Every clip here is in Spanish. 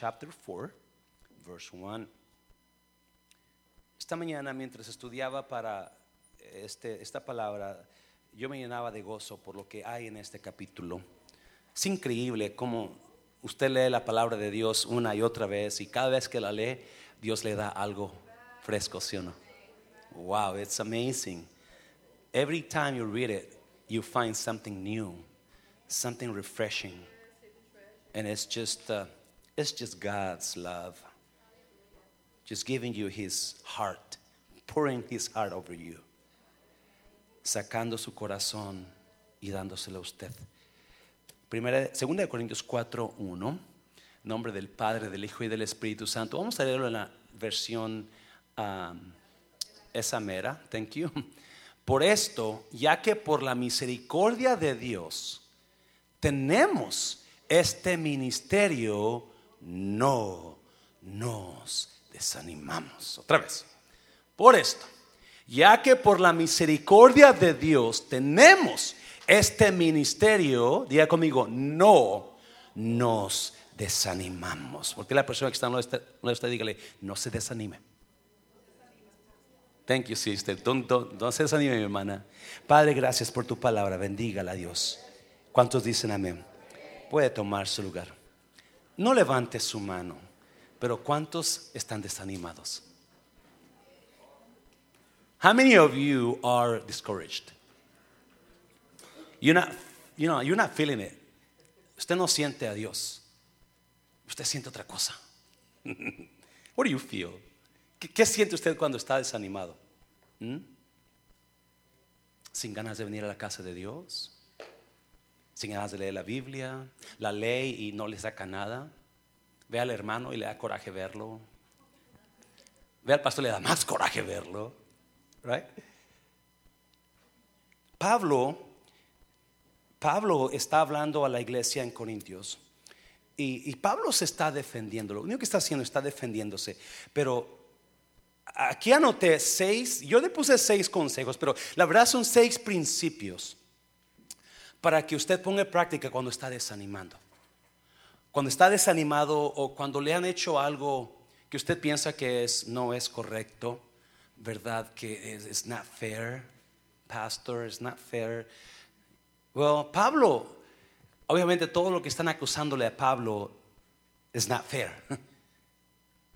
chapter 4, verse 1. Esta mañana mientras estudiaba para este, esta palabra, yo me llenaba de gozo por lo que hay en este capítulo. Es increíble cómo usted lee la palabra de Dios una y otra vez y cada vez que la lee, Dios le da algo fresco, ¿sí o no? Wow, it's amazing. Every time you read it, you find something new, something refreshing. And it's just, uh, it's just God's love. Just giving you his heart, pouring his heart over you, sacando su corazón y dándoselo a usted. Primera, segunda de Corintios 4, 1, nombre del Padre, del Hijo y del Espíritu Santo. Vamos a leerlo en la versión esa mera. Thank you. Por esto, ya que por la misericordia de Dios tenemos este ministerio, no nos desanimamos. Otra vez. Por esto, ya que por la misericordia de Dios tenemos este ministerio, diga conmigo, no nos desanimamos. Porque la persona que está no está, dígale, no se desanime. Thank you, sister. Don't, don't, se desanime, mi hermana. Padre, gracias por tu palabra. Bendígala, Dios. ¿Cuántos dicen amén? Puede tomar su lugar. No levante su mano, pero ¿cuántos están desanimados? How many of you are discouraged? You're not, you know, you're not feeling it. Usted no siente a Dios. Usted siente otra cosa. What do you feel? ¿Qué, siente usted cuando está desanimado? ¿Mm? ¿Sin ganas de venir a la casa de Dios? ¿Sin ganas de leer la Biblia? ¿La ley y no le saca nada? Ve al hermano y le da coraje verlo. Ve al pastor y le da más coraje verlo. Right? Pablo, Pablo está hablando a la iglesia en Corintios y, y, Pablo se está defendiendo. Lo único que está haciendo está defendiéndose. Pero aquí anoté seis, yo le puse seis consejos, pero la verdad son seis principios para que usted ponga en práctica cuando está desanimando. Cuando está desanimado o cuando le han hecho algo que usted piensa que es, no es correcto verdad que es it's not fair, pastor, it's not fair. Well, Pablo, obviamente todo lo que están acusándole a Pablo es not fair.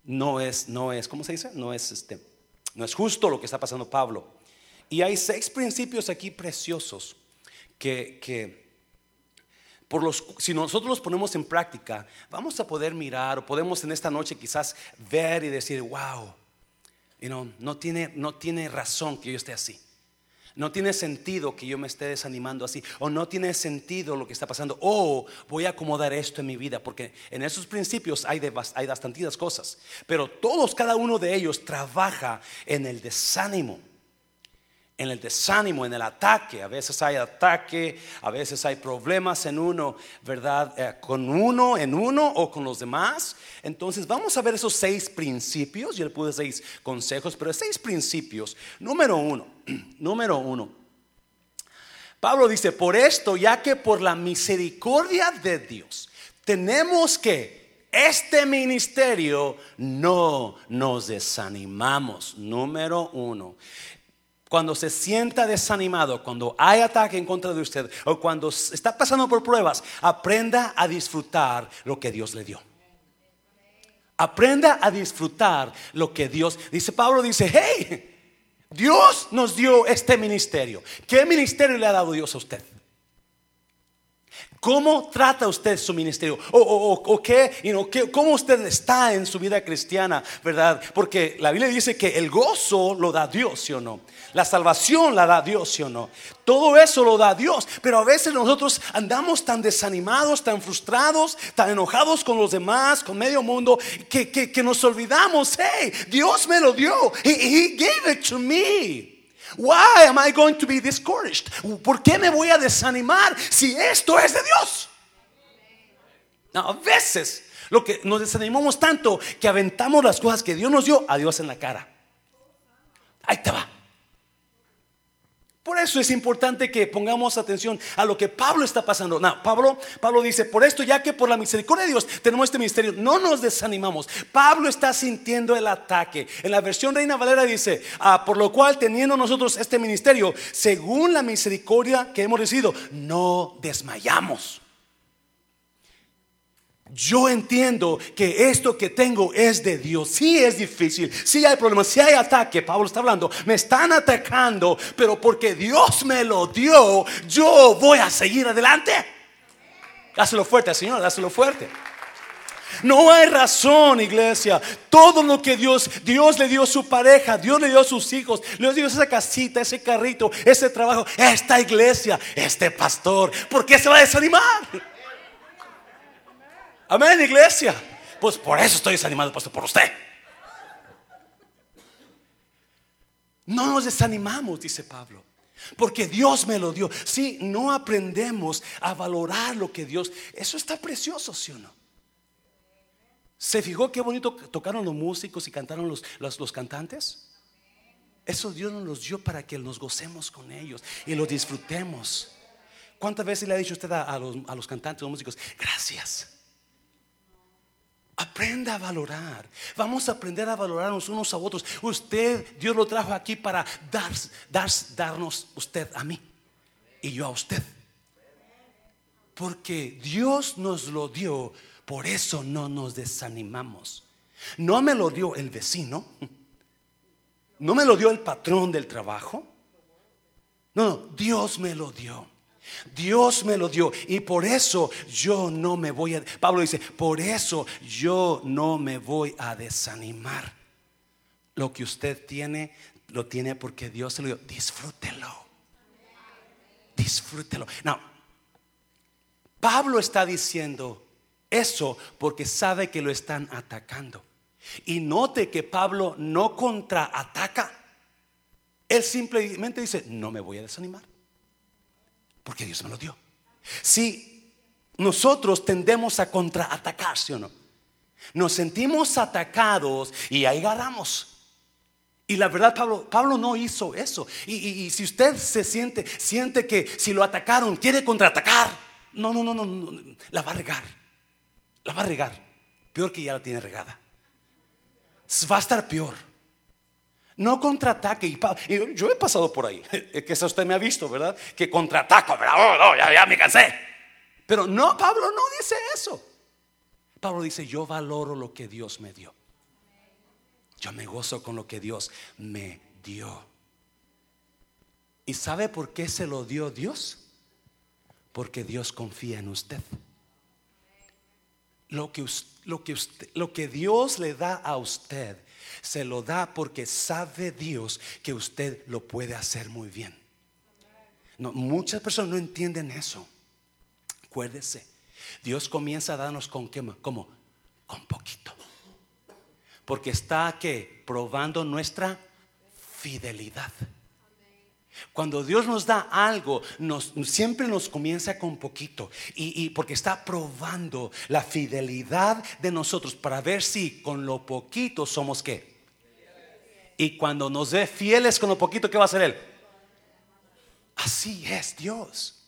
No es, no es, ¿cómo se dice? No es este, no es justo lo que está pasando Pablo. Y hay seis principios aquí preciosos que, por los, si nosotros los ponemos en práctica, vamos a poder mirar o podemos en esta noche quizás ver y decir, wow, no, tiene, no tiene razón que yo esté así. No tiene sentido que yo me esté desanimando así. O no tiene sentido lo que está pasando. O voy a acomodar esto en mi vida. Porque en esos principios hay, de, hay bastantes cosas. Pero todos, cada uno de ellos trabaja en el desánimo en el desánimo, en el ataque. A veces hay ataque, a veces hay problemas en uno, ¿verdad? Eh, con uno, en uno o con los demás. Entonces vamos a ver esos seis principios. Yo le puse seis consejos, pero seis principios. Número uno, número uno. Pablo dice, por esto, ya que por la misericordia de Dios, tenemos que este ministerio no nos desanimamos. Número uno cuando se sienta desanimado, cuando hay ataque en contra de usted o cuando está pasando por pruebas, aprenda a disfrutar lo que Dios le dio. Aprenda a disfrutar lo que Dios dice. Pablo dice, hey, Dios nos dio este ministerio. ¿Qué ministerio le ha dado Dios a usted? ¿Cómo trata usted su ministerio? ¿O, qué, cómo usted está en su vida cristiana? ¿Verdad? Porque la Biblia dice que el gozo lo da Dios, ¿sí o no? La salvación la da Dios, ¿sí o no? Todo eso lo da Dios. Pero a veces nosotros andamos tan desanimados, tan frustrados, tan enojados con los demás, con medio mundo, que, que, nos olvidamos, hey, Dios me lo dio. he gave it to me. Why am I going to be discouraged? ¿Por qué me voy a desanimar si esto es de Dios? a veces lo que nos desanimamos tanto que aventamos las cosas que Dios nos dio a Dios en la cara. Ahí te va. Por eso es importante que pongamos atención a lo que Pablo está pasando. Pablo, Pablo dice, por esto ya que por la misericordia de Dios tenemos este ministerio, no nos desanimamos. Pablo está sintiendo el ataque. En la versión Reina Valera dice, ah, por lo cual teniendo nosotros este ministerio, según la misericordia que hemos recibido, no desmayamos. Yo entiendo que esto que tengo es de Dios. Sí es difícil, sí hay problemas, sí hay ataque. Pablo está hablando, me están atacando, pero porque Dios me lo dio, yo voy a seguir adelante. Dáselo fuerte, Señor, dáselo fuerte. No hay razón, iglesia. Todo lo que Dios, Dios le dio su pareja, Dios le dio a sus hijos, le dio esa casita, ese carrito, ese trabajo, esta iglesia, este pastor. ¿Por qué se va a desanimar? Amén, iglesia. Pues por eso estoy desanimado, pastor, por usted. No nos desanimamos, dice Pablo. Porque Dios me lo dio. Si no aprendemos a valorar lo que Dios, eso está precioso, ¿sí o no? ¿Se fijó qué bonito tocaron los músicos y cantaron los, los, cantantes? Eso Dios nos los dio para que nos gocemos con ellos y lo disfrutemos. ¿Cuántas veces le ha dicho usted a, los, a los cantantes, los músicos, gracias? Aprenda a valorar. Vamos a aprender a valorarnos unos a otros. Usted, Dios lo trajo aquí para dar, dar, darnos usted a mí y yo a usted. Porque Dios nos lo dio, por eso no nos desanimamos. No me lo dio el vecino, no me lo dio el patrón del trabajo. No, no, Dios me lo dio. Dios me lo dio y por eso yo no me voy a... Pablo dice, por eso yo no me voy a desanimar. Lo que usted tiene, lo tiene porque Dios se lo dio. Disfrútelo. Disfrútelo. No, Pablo está diciendo eso porque sabe que lo están atacando. Y note que Pablo no contraataca. Él simplemente dice, no me voy a desanimar. Porque Dios me lo dio. Si nosotros tendemos a contraatacar, ¿sí o no? Nos sentimos atacados y ahí agarramos. Y la verdad, Pablo, Pablo no hizo eso. Y, si usted se siente, siente que si lo atacaron, quiere contraatacar. No, no, no, no, no, la va a regar. La va a regar. Peor que ya la tiene regada. Va a estar peor. No contraataque. Yo he pasado por ahí, que eso usted me ha visto, ¿verdad? Que contraataco, ¿verdad? Oh, no, ya, ya me cansé. Pero no, Pablo no dice eso. Pablo dice, yo valoro lo que Dios me dio. Yo me gozo con lo que Dios me dio. ¿Y sabe por qué se lo dio Dios? Porque Dios confía en usted. Lo que, lo que, usted, lo que Dios le da a usted se lo da porque sabe Dios que usted lo puede hacer muy bien. No, muchas personas no entienden eso. Acuérdese, Dios comienza a darnos con qué, como con poquito. Porque está que probando nuestra fidelidad. Cuando Dios nos da algo, nos, siempre nos comienza con poquito. Y, y, porque está probando la fidelidad de nosotros para ver si con lo poquito somos qué. Y cuando nos ve fieles con lo poquito, ¿qué va a hacer Él? Así es Dios.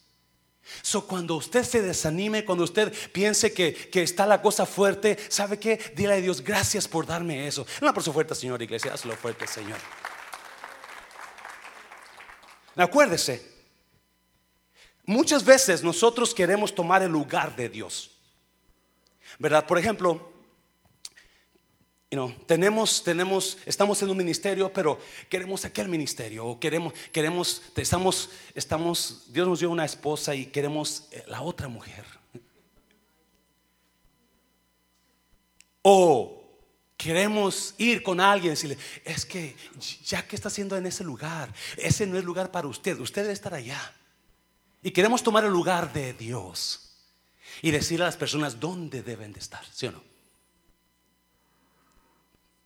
So, cuando usted se desanime, cuando usted piense que, está la cosa fuerte, ¿sabe qué? Dile a Dios, gracias por darme eso. Una por su fuerte, Señor, iglesia, hazlo fuerte, Señor. Acuérdese, muchas veces nosotros queremos tomar el lugar de Dios. ¿Verdad? Por ejemplo, tenemos, tenemos, estamos en un ministerio, pero queremos aquel ministerio, o queremos, queremos, estamos, estamos, Dios nos dio una esposa y queremos eh, la otra mujer. O queremos ir con alguien y decirle, es que ya que está haciendo en ese lugar, ese no es lugar para usted, usted debe estar allá. Y queremos tomar el lugar de Dios y decirle a las personas dónde deben de estar, ¿sí o no?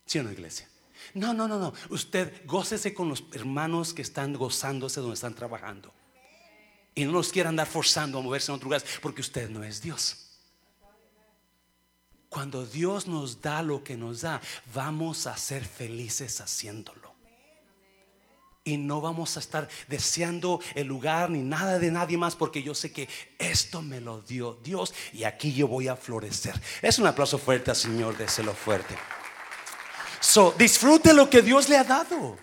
¿Sí o no, iglesia? No, no, no, no. Usted gócese con los hermanos que están gozándose donde están trabajando. Y no nos quiera andar forzando a moverse en otro lugar porque usted no es Dios. Cuando Dios nos da lo que nos da, vamos a ser felices haciéndolo. Y no vamos a estar deseando el lugar ni nada de nadie más porque yo sé que esto me lo dio Dios y aquí yo voy a florecer. Es un aplauso fuerte al Señor, déselo fuerte. So, disfrute lo que Dios le ha dado.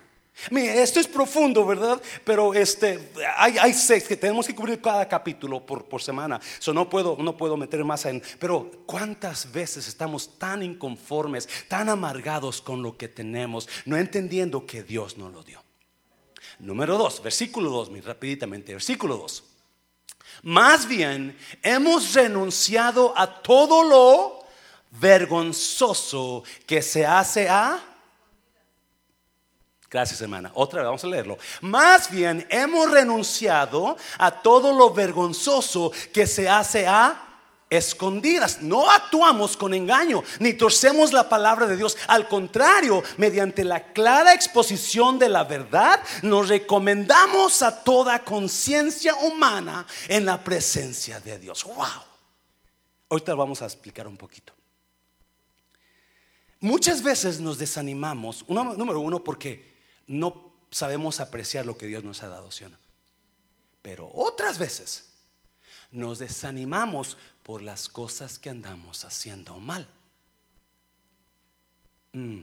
Mire, esto es profundo, ¿verdad? Pero este, hay, hay seis que tenemos que cubrir cada capítulo por, por semana. So, no, puedo, no puedo meter más en. Pero ¿cuántas veces estamos tan inconformes, tan amargados con lo que tenemos, no entendiendo que Dios nos lo dio? Número dos, versículo dos, muy rapiditamente, versículo dos. Más bien, hemos renunciado a todo lo vergonzoso que se hace a Gracias, hermana. Otra vez, vamos a leerlo. Más bien hemos renunciado a todo lo vergonzoso que se hace a escondidas. No actuamos con engaño, ni torcemos la palabra de Dios. Al contrario, mediante la clara exposición de la verdad, nos recomendamos a toda conciencia humana en la presencia de Dios. Wow. Ahorita vamos a explicar un poquito. Muchas veces nos desanimamos, número uno, porque no sabemos apreciar lo que Dios nos ha dado, ¿sí Pero otras veces nos desanimamos por las cosas que andamos haciendo mal. Mm.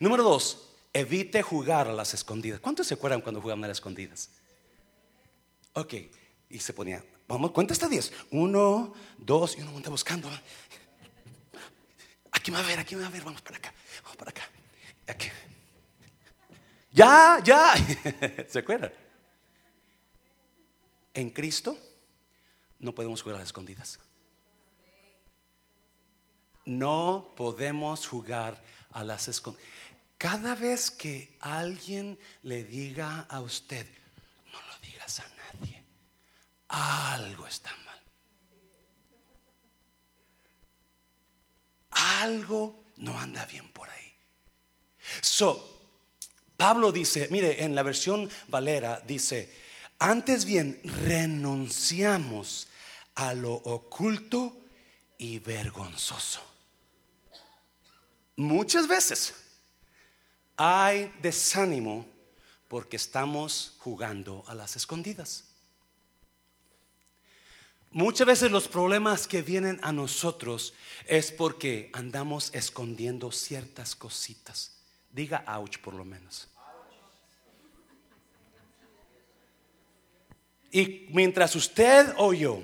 Número dos, evite jugar a las escondidas. ¿Cuántos se acuerdan cuando jugaban a las escondidas? Ok, y se ponía, vamos, cuenta hasta diez. Uno, dos, y uno anda buscando. Aquí me va a ver, aquí me va a ver, vamos para acá, vamos para acá. Aquí. Ya, ya. ¿Se acuerdan? En Cristo no podemos jugar a las escondidas. No podemos jugar a las escondidas. Cada vez que alguien le diga a usted, no lo digas a nadie, algo está mal. Algo no anda bien por ahí. So, Pablo dice, mire, en la versión Valera dice, antes bien renunciamos a lo oculto y vergonzoso. Muchas veces hay desánimo porque estamos jugando a las escondidas. Muchas veces los problemas que vienen a nosotros es porque andamos escondiendo ciertas cositas. Diga ouch por lo menos. Y mientras usted o yo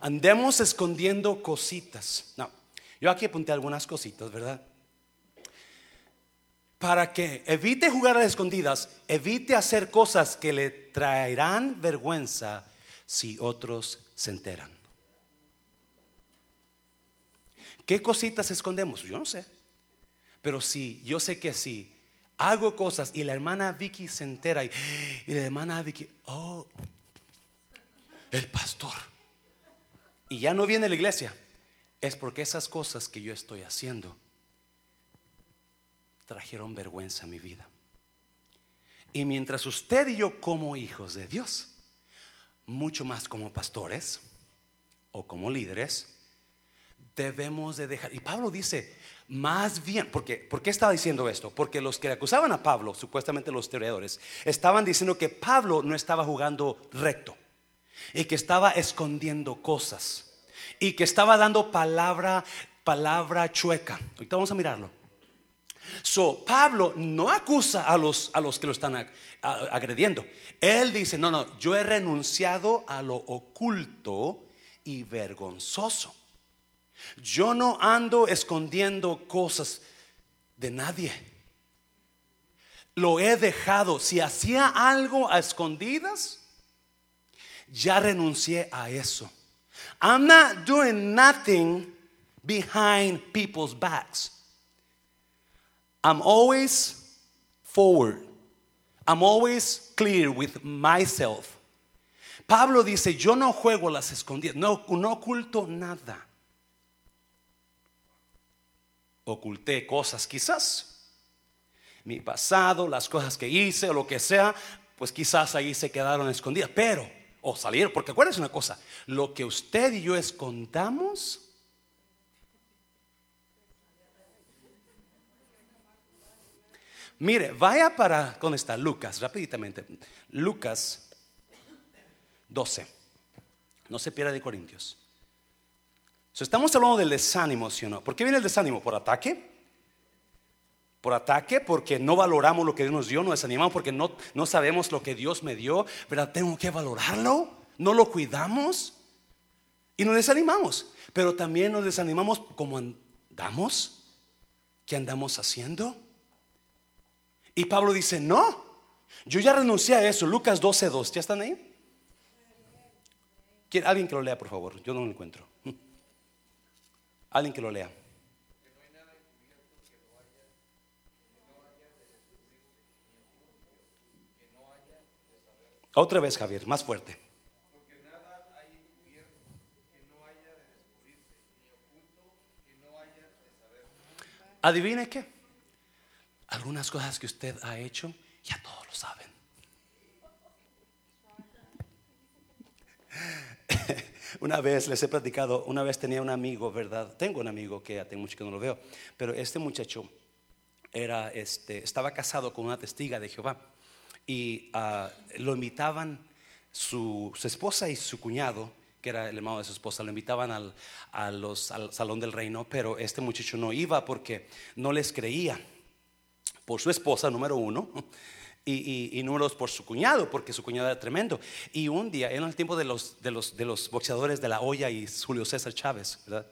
andemos escondiendo cositas, no, yo aquí apunté algunas cositas, ¿verdad? Para que evite jugar a las escondidas, evite hacer cosas que le traerán vergüenza si otros se enteran. ¿Qué cositas escondemos? Yo no sé. Pero sí, yo sé que sí. Hago cosas y la hermana Vicky se entera y, la hermana Vicky, oh, el pastor. Y ya no viene la iglesia. Es porque esas cosas que yo estoy haciendo trajeron vergüenza a mi vida. Y mientras usted y yo como hijos de Dios, mucho más como pastores o como líderes, debemos de dejar. Y Pablo dice, más bien, porque, ¿por qué estaba diciendo esto? Porque los que acusaban a Pablo, supuestamente los historiadores, estaban diciendo que Pablo no estaba jugando recto y que estaba escondiendo cosas y que estaba dando palabra, palabra chueca. Ahorita vamos a mirarlo. So, Pablo no acusa a los, a los que lo están agrediendo. Él dice, no, no, yo he renunciado a lo oculto y vergonzoso. Yo no ando escondiendo cosas de nadie. Lo he dejado. Si hacía algo a escondidas, ya renuncié a eso. I'm not doing nothing behind people's backs. I'm always forward. I'm always clear with myself. Pablo dice, yo no juego las escondidas, no, oculto nada. Oculté cosas quizás. Mi pasado, las cosas que hice o lo que sea, pues quizás ahí se quedaron escondidas. Pero o salir, porque acuérdense una cosa, lo que usted y yo escondamos, Mire, vaya para, ¿dónde está? Lucas, rapiditamente. Lucas 12. No se pierda de Corintios. estamos hablando del desánimo, ¿sí o no? ¿Por qué viene el desánimo? ¿Por ataque? Por ataque, porque no valoramos lo que Dios nos dio, nos desanimamos porque no, no sabemos lo que Dios me dio, pero tengo que valorarlo, no lo cuidamos y nos desanimamos. Pero también nos desanimamos como andamos, ¿qué andamos haciendo? Y Pablo dice, no, yo ya renuncié a eso, Lucas 12.2, ¿ya están ahí? Alguien que lo lea, por favor, yo no lo encuentro. Alguien que lo lea. Otra vez, Javier, más fuerte. Adivine qué. Algunas cosas que usted ha hecho, ya todos lo saben. una vez les he platicado, una vez tenía un amigo, ¿verdad? Tengo un amigo que ya tengo mucho que no lo veo, pero este muchacho era, este, estaba casado con una testiga de Jehová y ah, lo invitaban su, esposa y su cuñado, que era el hermano de su esposa, lo invitaban al, al salón del reino, pero este muchacho no iba porque no les creía por su esposa, número uno. Y, y, número dos por su cuñado, porque su cuñado era tremendo. Y un día, en el tiempo de los, de los, de los boxeadores de la olla y Julio César Chávez, ¿verdad?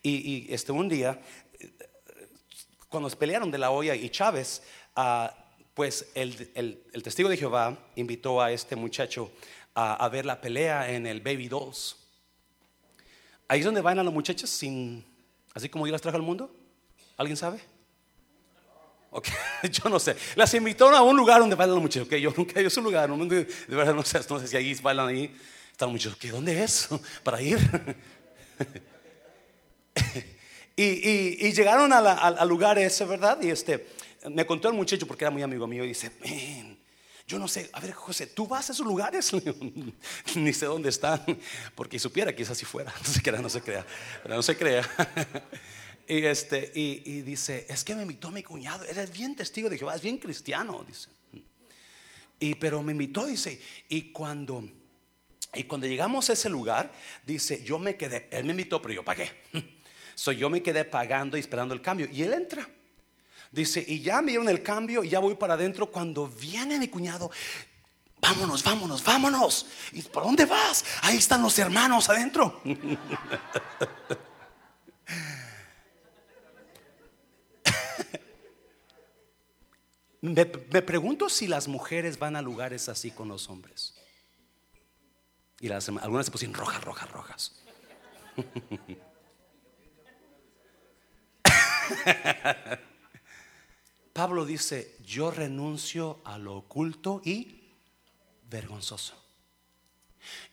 Y, este, un día, cuando pelearon de la olla y Chávez, uh, pues el, testigo de Jehová invitó a este muchacho a, ver la pelea en el Baby Dolls. Ahí es donde van a los muchachos sin, así como yo las trajo al mundo. ¿Alguien sabe? Okay. yo no sé. Las invitó a un lugar donde bailan los muchachos. Yo nunca he ido a ese lugar. de verdad no sé, no sé si ahí bailan ahí. Están muchos. ¿Qué? ¿Dónde es? Para ir. y, llegaron al lugar ese, ¿verdad? Y este me contó el muchacho porque era muy amigo mío y dice, yo no sé, a ver José, ¿tú vas a esos lugares? Ni sé dónde están, porque supiera es así fuera, no se crea, no se crea, no se crea. Y, este, y, dice, es que me invitó mi cuñado, eres bien testigo de Jehová, es bien cristiano, dice. Y pero me invitó, dice, y cuando, y cuando llegamos a ese lugar, dice, yo me quedé, él me invitó, pero yo pagué. So, yo me quedé pagando y esperando el cambio. Y él entra. Dice, y ya me dieron el cambio y ya voy para adentro. Cuando viene mi cuñado, vámonos, vámonos, vámonos. ¿Y por dónde vas? Ahí están los hermanos adentro. me, pregunto si las mujeres van a lugares así con los hombres. Y las, algunas se pusieron rojas, rojas, rojas. Pablo dice, yo renuncio a lo oculto y vergonzoso.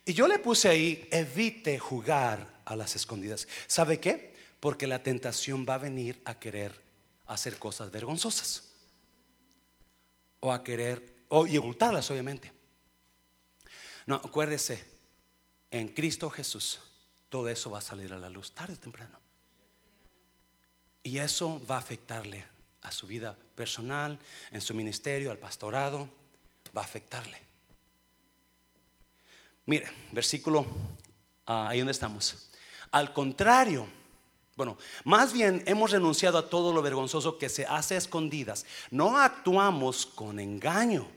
Y yo le puse ahí, evite jugar a las escondidas. ¿Sabe qué? Porque la tentación va a venir a querer hacer cosas vergonzosas. O a querer, o, y ocultarlas obviamente. No, acuérdese, en Cristo Jesús, todo eso va a salir a la luz tarde o temprano. Y eso va a afectarle a su vida personal, en su ministerio, al pastorado, va a afectarle. Mire, versículo, ah, ahí donde estamos. Al contrario, bueno, más bien hemos renunciado a todo lo vergonzoso que se hace a escondidas. No actuamos con engaño,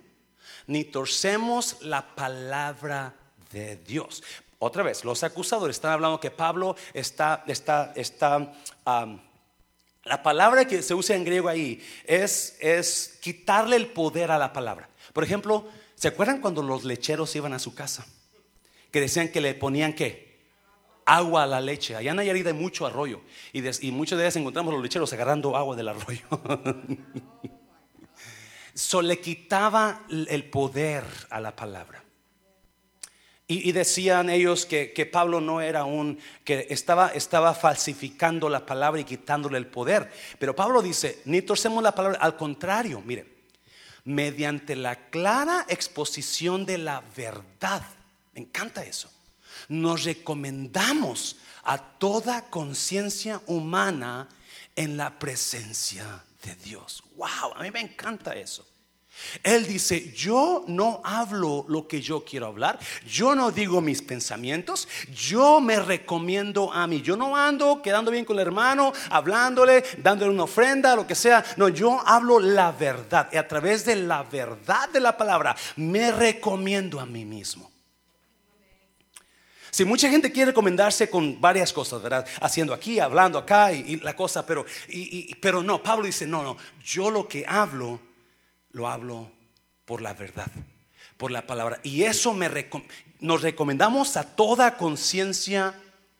ni torcemos la palabra de Dios. Otra vez, los acusadores están hablando que Pablo está, está, está la palabra que se usa en griego ahí es, es quitarle el poder a la palabra. Por ejemplo, ¿se acuerdan cuando los lecheros iban a su casa? Que decían que le ponían qué? Agua a la leche. Allá en Nayarit hay mucho arroyo. Y, y muchos días encontramos los lecheros agarrando agua del arroyo. So le quitaba el poder a la palabra. Y, decían ellos que, Pablo no era un, que estaba, estaba falsificando la palabra y quitándole el poder. Pero Pablo dice, ni torcemos la palabra, al contrario, mire, mediante la clara exposición de la verdad, me encanta eso, nos recomendamos a toda conciencia humana en la presencia de Dios. Wow, a mí me encanta eso. Él dice, yo no hablo lo que yo quiero hablar, yo no digo mis pensamientos, yo me recomiendo a mí, yo no ando quedando bien con el hermano, hablándole, dándole una ofrenda, lo que sea, no, yo hablo la verdad y a través de la verdad de la palabra me recomiendo a mí mismo. Si mucha gente quiere recomendarse con varias cosas, ¿verdad? Haciendo aquí, hablando acá y, la cosa, pero, pero no, Pablo dice, no, no, yo lo que hablo, lo hablo por la verdad, por la palabra. Y eso nos recomendamos a toda conciencia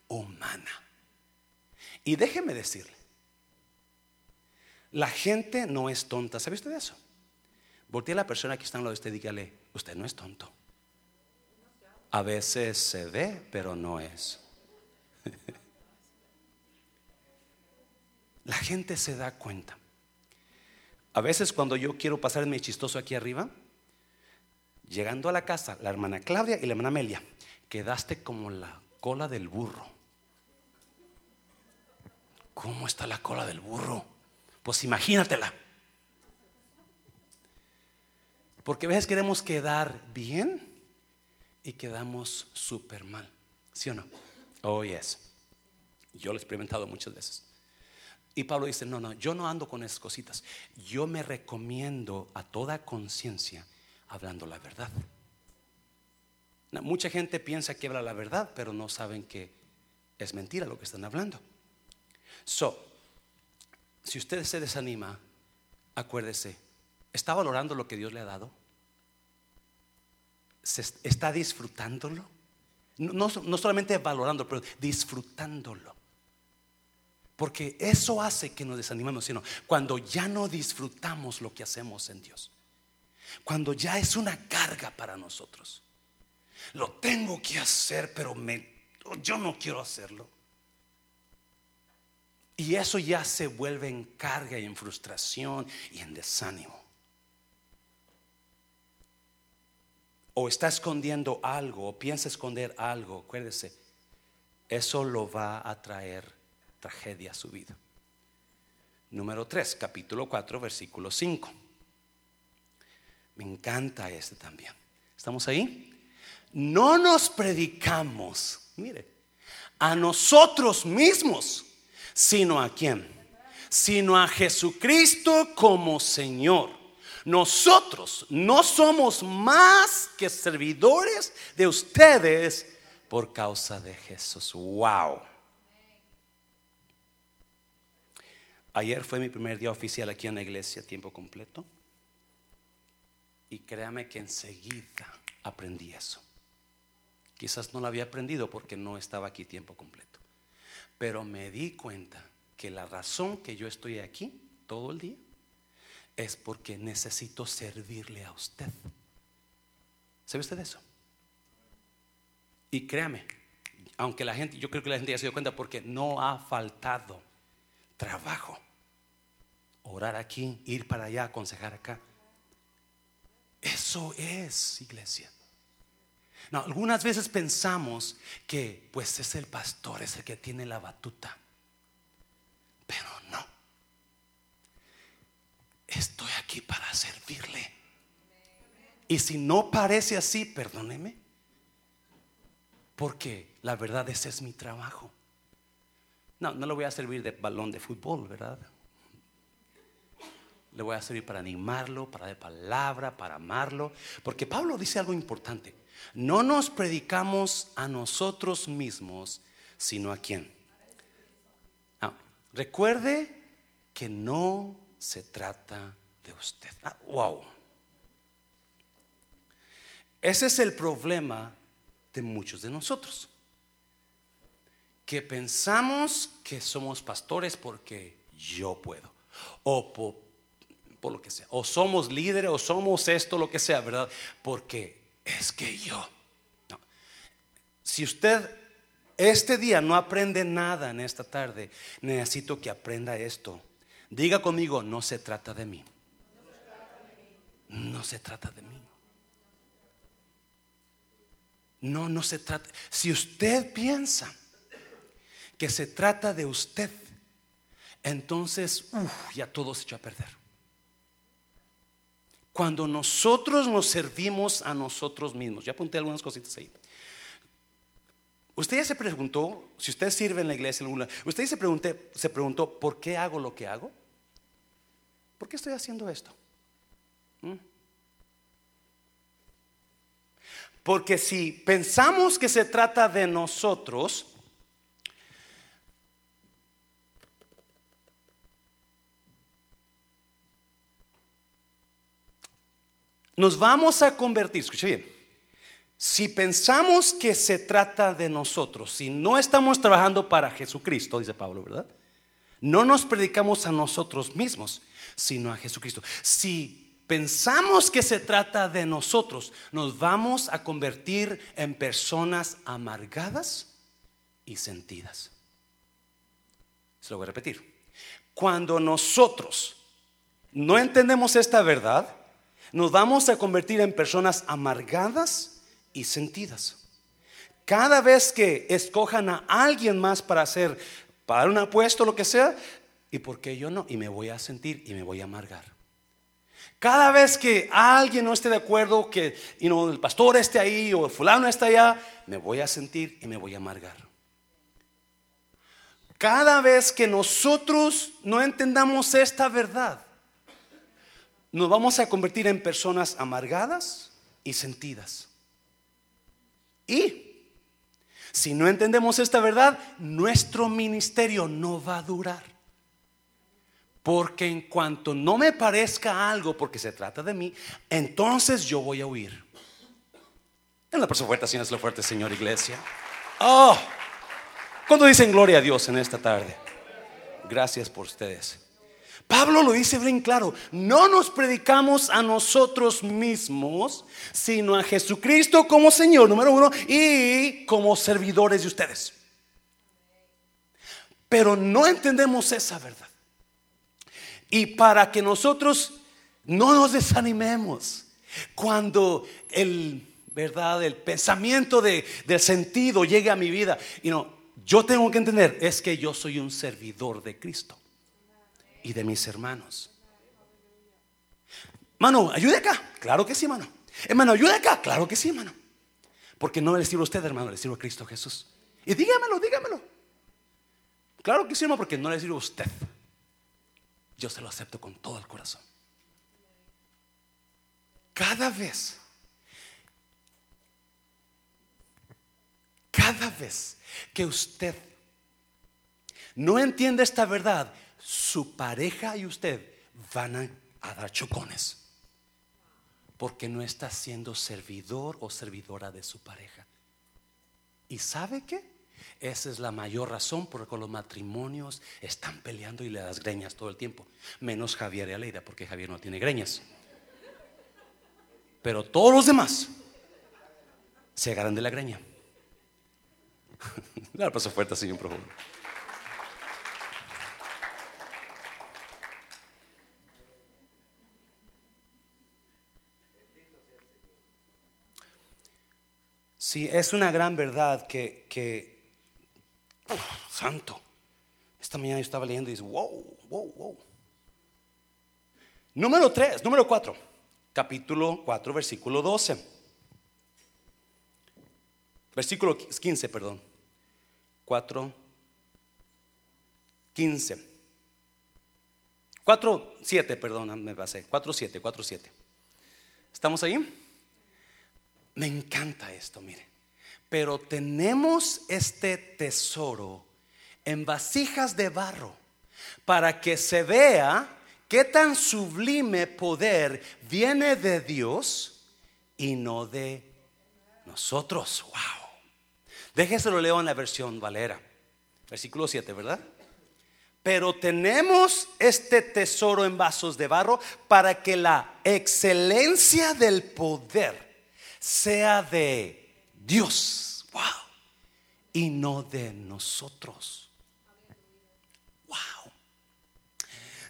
humana. Y déjeme decirle, la gente no es tonta. ¿Sabe usted eso? Voltea a la persona que está en lado de usted y dígale, usted no es tonto. A veces se ve, pero no es. La gente se da cuenta. A veces cuando yo quiero pasarme chistoso aquí arriba, llegando a la casa, la hermana Claudia y la hermana Amelia, quedaste como la cola del burro. ¿Cómo está la cola del burro? Pues imagínatela. Porque a veces queremos quedar bien y quedamos súper mal. ¿Sí o no? Oh, yes. Yo lo he experimentado muchas veces. Y Pablo dice, no, no, yo no ando con esas cositas. Yo me recomiendo a toda conciencia hablando la verdad. Mucha gente piensa que habla la verdad, pero no saben que es mentira lo que están hablando. So, si usted se desanima, acuérdese, ¿está valorando lo que Dios le ha dado? Está disfrutándolo. No, solamente valorando, pero disfrutándolo. Porque eso hace que nos desanimemos, sino cuando ya no disfrutamos lo que hacemos en Dios. Cuando ya es una carga para nosotros. Lo tengo que hacer, pero me, yo no quiero hacerlo. Y eso ya se vuelve en carga y en frustración y en desánimo. O está escondiendo algo o piensa esconder algo, acuérdese, eso lo va a traer tragedia a su vida. Número 3, capítulo 4, versículo 5. Me encanta este también. ¿Estamos ahí? No nos predicamos, mire, a nosotros mismos, sino a quién? Sino a Jesucristo como Señor nosotros no somos más que servidores de ustedes por causa de Jesús. Wow. Ayer fue mi primer día oficial aquí en la iglesia, tiempo completo. Y créame que enseguida aprendí eso. Quizás no lo había aprendido porque no estaba aquí tiempo completo. Pero me di cuenta que la razón que yo estoy aquí todo el día es porque necesito servirle a usted. ¿Sabe usted eso? Y créame, aunque la gente, yo creo que la gente ya se dio cuenta porque no ha faltado trabajo. Orar aquí, ir para allá, aconsejar acá. Eso es iglesia. No, algunas veces pensamos que pues es el pastor, es el que tiene la batuta. Pero no estoy aquí para servirle. Y si no parece así, perdóneme. Porque la verdad ese es mi trabajo. No, no le voy a servir de balón de fútbol, ¿verdad? Le voy a servir para animarlo, para dar palabra, para amarlo. Porque Pablo dice algo importante. No nos predicamos a nosotros mismos, sino a quién. recuerde que no se trata de usted. Ah, wow. Ese es el problema de muchos de nosotros. Que pensamos que somos pastores porque yo puedo. O por, lo que sea. O somos líderes o somos esto, lo que sea, ¿verdad? Porque es que yo. Si usted este día no aprende nada en esta tarde, necesito que aprenda esto. Diga conmigo, no se trata de mí. No se trata de mí. No, no se trata. Si usted piensa que se trata de usted, entonces uf, ya todo se echó a perder. Cuando nosotros nos servimos a nosotros mismos, ya apunté algunas cositas ahí. Usted ya se preguntó, si usted sirve en la iglesia, usted se, pregunté, se preguntó, ¿por qué hago lo que hago? ¿Por qué estoy haciendo esto? ¿Mm? Porque si pensamos que se trata de nosotros, nos vamos a convertir, escuche bien, si pensamos que se trata de nosotros, si no estamos trabajando para Jesucristo, dice Pablo, ¿verdad? No nos predicamos a nosotros mismos, sino a Jesucristo. Si pensamos que se trata de nosotros, nos vamos a convertir en personas amargadas y sentidas. Se lo voy a repetir. Cuando nosotros no entendemos esta verdad, nos vamos a convertir en personas amargadas y sentidas. Cada vez que escojan a alguien más para hacer, para un apuesto, lo que sea, ¿y por qué yo no? Y me voy a sentir y me voy a amargar. Cada vez que alguien no esté de acuerdo, que el pastor esté ahí o el fulano está allá, me voy a sentir y me voy a amargar. Cada vez que nosotros no entendamos esta verdad, nos vamos a convertir en personas amargadas y sentidas. Y si no entendemos esta verdad, nuestro ministerio no va a durar. Porque en cuanto no me parezca algo porque se trata de mí, entonces yo voy a huir. En la persona fuerte, Señor, es lo fuerte, Señor Iglesia. Oh, cuando dicen gloria a Dios en esta tarde, gracias por ustedes. Pablo lo dice bien claro, no nos predicamos a nosotros mismos, sino a Jesucristo como Señor, número uno, y como servidores de ustedes. Pero no entendemos esa verdad. Y para que nosotros no nos desanimemos cuando el verdad, el pensamiento de, del sentido llegue a mi vida, y no, yo tengo que entender es que yo soy un servidor de Cristo y de mis hermanos. Mano, ayude acá. Claro que sí, mano. Hermano, ayude acá. Claro que sí, hermano. Porque no le sirvo a usted, hermano, le sirvo a Cristo Jesús. Y dígamelo, dígamelo. Claro que sí, hermano, porque no le sirvo a usted. Yo se lo acepto con todo el corazón. Cada vez, cada vez que usted no entiende esta verdad, su pareja y usted van a, dar chocones. Porque no está siendo servidor o servidora de su pareja. ¿Y sabe qué? Esa es la mayor razón por la que los matrimonios están peleando y le das greñas todo el tiempo. Menos Javier y Aleida, porque Javier no tiene greñas. Pero todos los demás se agarran de la greña. La paso fuerte, Señor. Sí, es una gran verdad que, santo. Esta mañana yo estaba leyendo y dice, wow, wow, wow. Número 3, número 4, capítulo 4, versículo 12. Versículo 15, perdón. 4, 15. 4, 7, perdón, me pasé. 4, 7, 4, 7. ¿Estamos ahí? Me encanta esto, mire. Pero tenemos este tesoro en vasijas de barro para que se vea qué tan sublime poder viene de Dios y no de nosotros. Wow. Déjeselo leo en la versión Valera. Versículo 7, ¿verdad? Pero tenemos este tesoro en vasos de barro para que la excelencia del poder sea de Dios. Wow. Y no de nosotros. Wow.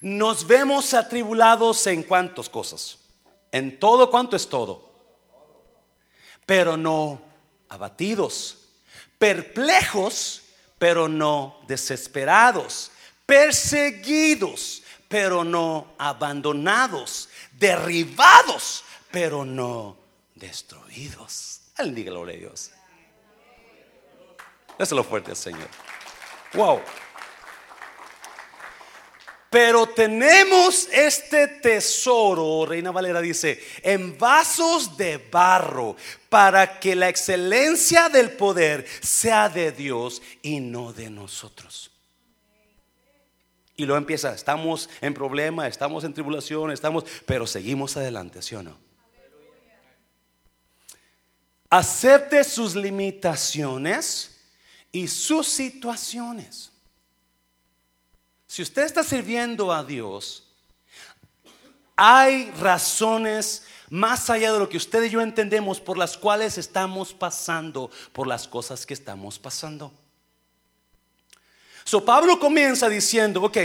Nos vemos atribulados en cuántas cosas. En todo cuanto es todo. Pero no abatidos. Perplejos, pero no desesperados. perseguidos, pero no abandonados, derribados, pero no destruidos. Él diga gloria a Dios. Eso es lo fuerte, Señor. Wow. Pero tenemos este tesoro, Reina Valera dice, en vasos de barro, para que la excelencia del poder sea de Dios y no de nosotros. Y luego empieza, estamos en problema, estamos en tribulación, estamos, pero seguimos adelante, ¿sí o no? Acepte sus limitaciones y sus situaciones. Si usted está sirviendo a Dios, hay razones más allá de lo que usted y yo entendemos por las cuales estamos pasando por las cosas que estamos pasando. So Pablo comienza diciendo, ok,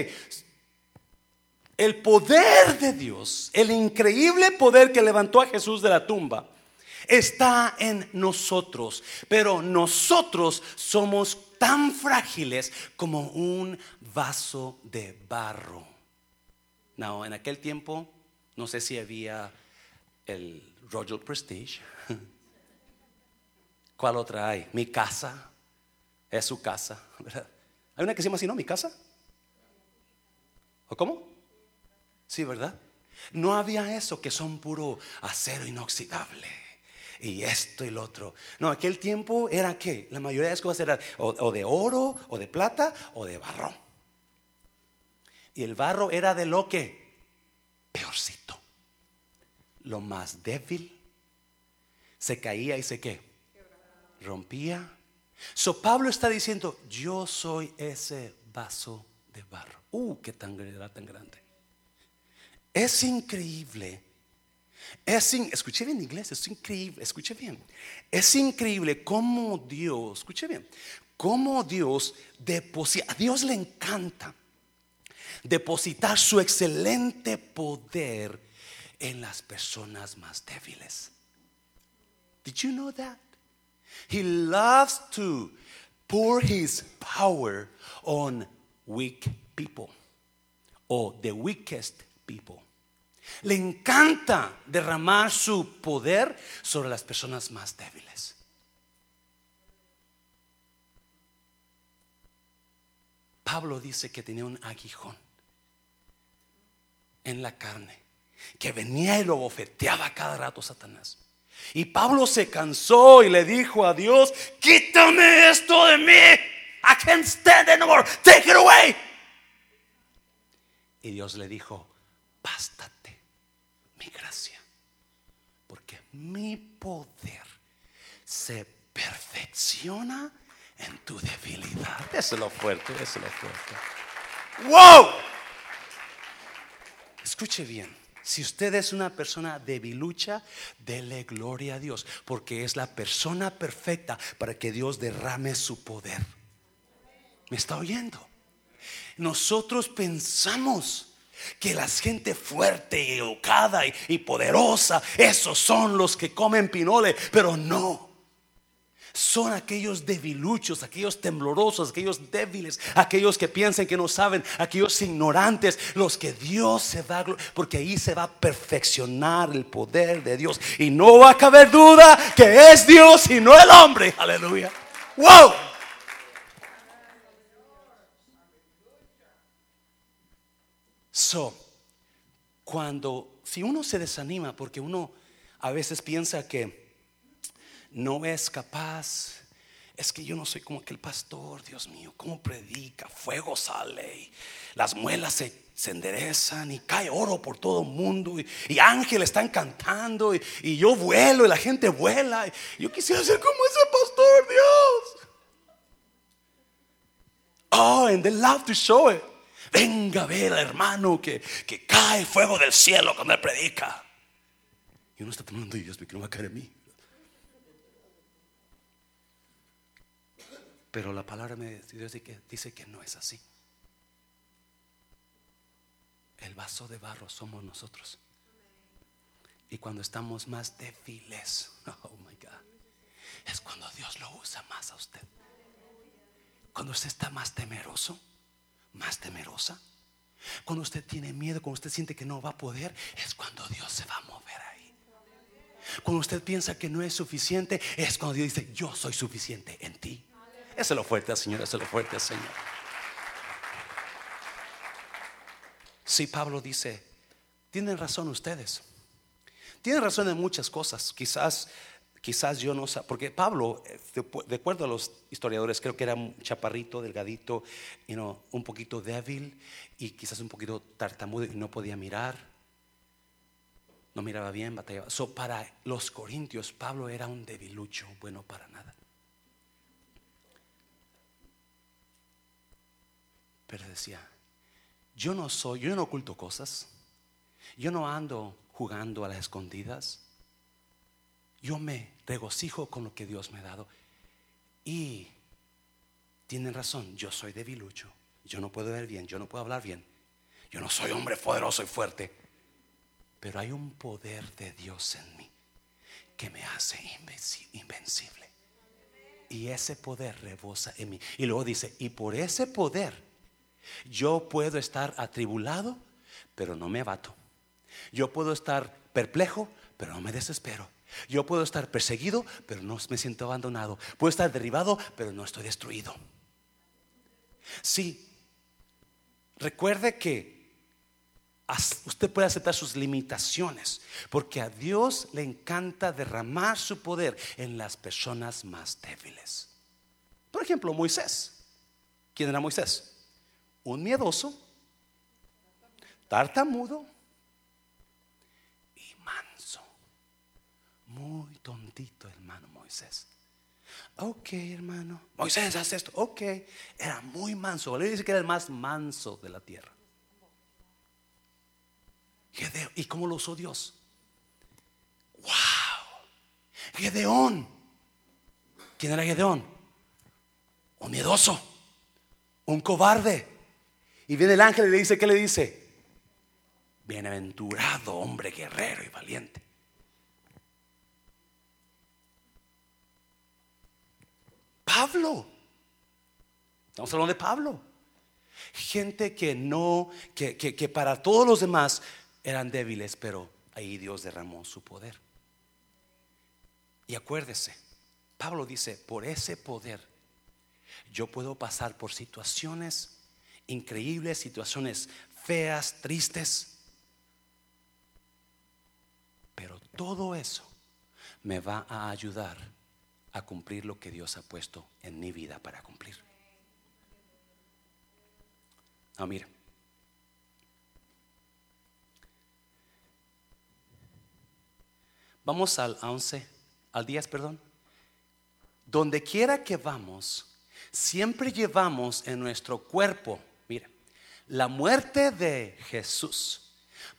el poder de Dios, el increíble poder que levantó a Jesús de la tumba, está en nosotros, pero nosotros somos tan frágiles como un vaso de barro. No, en aquel tiempo no sé si había el Royal Prestige. ¿Cuál otra hay? Mi casa es su casa. Hay una que se llama así, ¿no? Mi casa. ¿O cómo? Sí, ¿verdad? No había eso que son puro acero inoxidable y esto y lo otro. No, aquel tiempo era que la mayoría de las cosas eran o, de oro, o de plata, o de barro. Y el barro era de lo que peorcito, lo más débil, se caía y se qué, rompía. So Pablo está diciendo, yo soy ese vaso de barro. Uh, qué tan, tan grande. Es increíble es escuché bien inglés, es increíble, escuche bien. Es increíble cómo Dios, escuche bien, cómo Dios deposita, a Dios le encanta depositar su excelente poder en las personas más débiles. Did you know that? He loves to pour his power on weak people or the weakest people. Le encanta derramar su poder sobre las personas más débiles. Pablo dice que tenía un aguijón en la carne, que venía y lo bofeteaba cada rato Satanás. Y Pablo se cansó y le dijo a Dios, quítame esto de mí. I can't stand no Take it away. Y Dios le dijo, bástate gracia. Porque mi poder se perfecciona en tu debilidad. Eso es lo fuerte, eso es lo fuerte. ¡Wow! Escuche bien. Si usted es una persona debilucha, dele gloria a Dios, porque es la persona perfecta para que Dios derrame su poder. ¿Me está oyendo? Nosotros pensamos que la gente fuerte y educada y, poderosa, esos son los que comen pinole, pero no. Son aquellos debiluchos, aquellos temblorosos, aquellos débiles, aquellos que piensan que no saben, aquellos ignorantes, los que Dios se va, porque ahí se va a perfeccionar el poder de Dios. Y no va a caber duda que es Dios y no el hombre. Aleluya. Wow. So, cuando, si uno se desanima porque uno a veces piensa que no es capaz, es que yo no soy como aquel pastor, Dios mío, cómo predica, fuego sale, y las muelas se, enderezan y cae oro por todo el mundo y, ángeles están cantando y, yo vuelo y la gente vuela. Y yo quisiera ser como ese pastor, Dios. Oh, and they love to show it. Venga a ver hermano que, que cae fuego del cielo cuando él predica. Y uno está tomando Dios me no va a caer en mí. Pero la palabra de Dios dice que no es así. El vaso de barro somos nosotros. Y cuando estamos más débiles, oh my God, es cuando Dios lo usa más a usted. Cuando usted está más temeroso más temerosa. Cuando usted tiene miedo, cuando usted siente que no va a poder, es cuando Dios se va a mover ahí. Cuando usted piensa que no es suficiente, es cuando Dios dice, yo soy suficiente en ti. Eso es lo fuerte, Señor, eso es lo fuerte, Señor. Si Pablo dice, tienen razón ustedes. Tienen razón en muchas cosas. Quizás quizás yo no sé, porque Pablo, eh, de, acuerdo a los historiadores, creo que era un chaparrito, delgadito, un poquito débil y quizás un poquito tartamudo y no podía mirar, no miraba bien, batallaba. So, para los corintios, Pablo era un debilucho, bueno para nada. Pero decía, yo no soy, yo no oculto cosas, yo no ando jugando a las escondidas yo me regocijo con lo que Dios me ha dado. Y tienen razón, yo soy debilucho, yo no puedo ver bien, yo no puedo hablar bien, yo no soy hombre poderoso y fuerte, pero hay un poder de Dios en mí que me hace invencible. Y ese poder rebosa en mí. Y luego dice, y por ese poder yo puedo estar atribulado, pero no me abato. Yo puedo estar perplejo, pero no me desespero. Yo puedo estar perseguido, pero no me siento abandonado. Puedo estar derribado, pero no estoy destruido. Sí, recuerde que usted puede aceptar sus limitaciones, porque a Dios le encanta derramar su poder en las personas más débiles. Por ejemplo, Moisés. ¿Quién era Moisés? Un miedoso, tartamudo, Muy tontito, hermano Moisés. Ok, hermano. Moisés, haz esto. Ok. Era muy manso. Le dice que era el más manso de la tierra. ¿Y cómo lo usó Dios? ¡Wow! Gedeón. ¿Quién era Gedeón? Un miedoso. Un cobarde. Y viene el ángel y le dice, ¿qué le dice? Bienaventurado hombre guerrero y valiente. Pablo. Estamos hablando de Pablo. Gente que no, que, que, para todos los demás eran débiles, pero ahí Dios derramó su poder. Y acuérdese, Pablo dice, por ese poder yo puedo pasar por situaciones increíbles, situaciones feas, tristes, pero todo eso me va a ayudar a cumplir lo que Dios ha puesto en mi vida para cumplir. Ah, mire. Vamos al 11, al 10, perdón. Donde quiera que vamos, siempre llevamos en nuestro cuerpo, mire, la muerte de Jesús,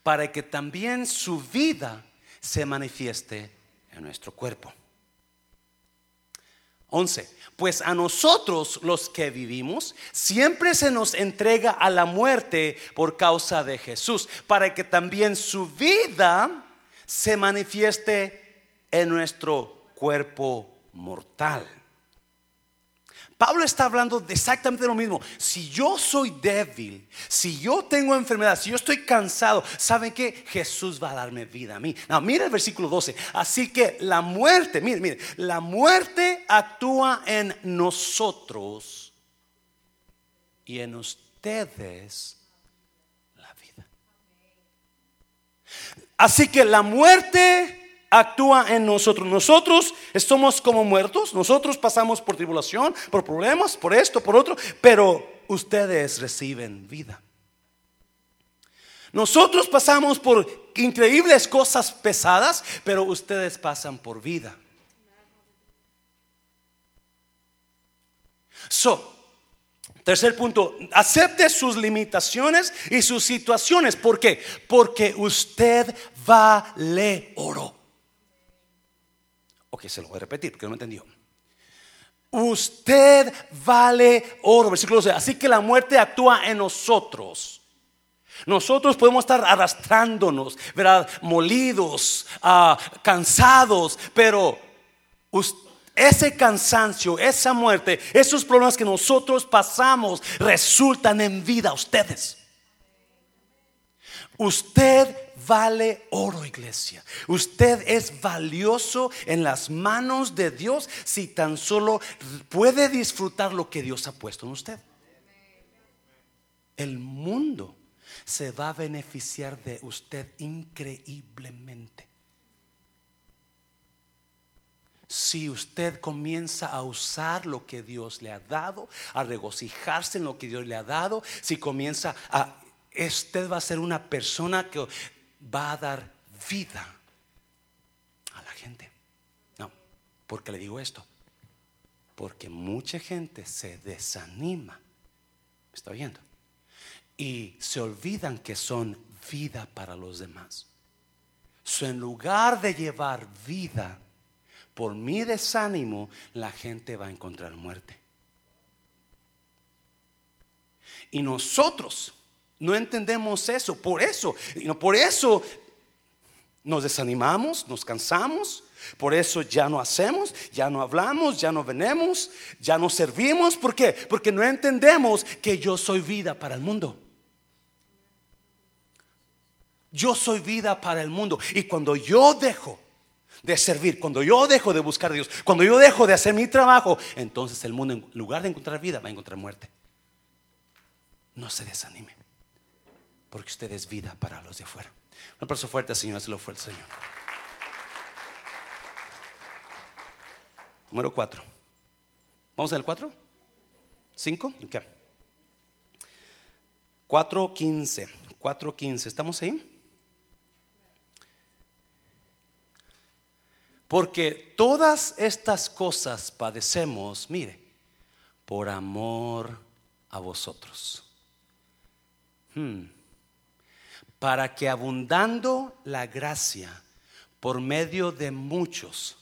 para que también su vida se manifieste en nuestro cuerpo. 11. Pues a nosotros los que vivimos siempre se nos entrega a la muerte por causa de Jesús, para que también su vida se manifieste en nuestro cuerpo mortal. Pablo está hablando de exactamente lo mismo. Si yo soy débil, si yo tengo enfermedad, si yo estoy cansado, ¿saben qué? Jesús va a darme vida a mí. No, mira el versículo 12. Así que la muerte, mire, mire, la muerte actúa en nosotros y en ustedes la vida. Así que la muerte actúa en nosotros. Nosotros somos como muertos, nosotros pasamos por tribulación, por problemas, por esto, por otro, pero ustedes reciben vida. Nosotros pasamos por increíbles cosas pesadas, pero ustedes pasan por vida. So, tercer punto, acepte sus limitaciones y sus situaciones. ¿Por qué? Porque usted vale oro. Ok, se lo voy a repetir porque no entendió. Usted vale oro, versículo 12. Así que la muerte actúa en nosotros. Nosotros podemos estar arrastrándonos, ¿verdad? Molidos, ah, cansados, pero ese cansancio, esa muerte, esos problemas que nosotros pasamos resultan en vida a ustedes. Usted vale oro, iglesia. Usted es valioso en las manos de Dios si tan solo puede disfrutar lo que Dios ha puesto en usted. El mundo se va a beneficiar de usted increíblemente. Si usted comienza a usar lo que Dios le ha dado, a regocijarse en lo que Dios le ha dado, si comienza a, usted va a ser una persona que va a dar vida a la gente. No, porque le digo esto, porque mucha gente se desanima, ¿me está oyendo? Y se olvidan que son vida para los demás. So, en lugar de llevar vida, por mi desánimo, la gente va a encontrar muerte. Y nosotros no entendemos eso, por eso, por eso nos desanimamos, nos cansamos, por eso ya no hacemos, ya no hablamos, ya no venemos, ya no servimos. ¿Por qué? Porque no entendemos que yo soy vida para el mundo. Yo soy vida para el mundo. Y cuando yo dejo de servir, cuando yo dejo de buscar a Dios, cuando yo dejo de hacer mi trabajo, entonces el mundo en lugar de encontrar vida va a encontrar muerte. No se desanime, porque usted es vida para los de afuera. Un aplauso fuerte, Señor, lo fuerte, Señor. Número 4. ¿Vamos al 4? ¿5? ¿Qué? 4.15. 4.15. ¿Estamos ahí? Porque todas estas cosas padecemos, mire, por amor a vosotros. Hmm. Para que abundando la gracia por medio de muchos,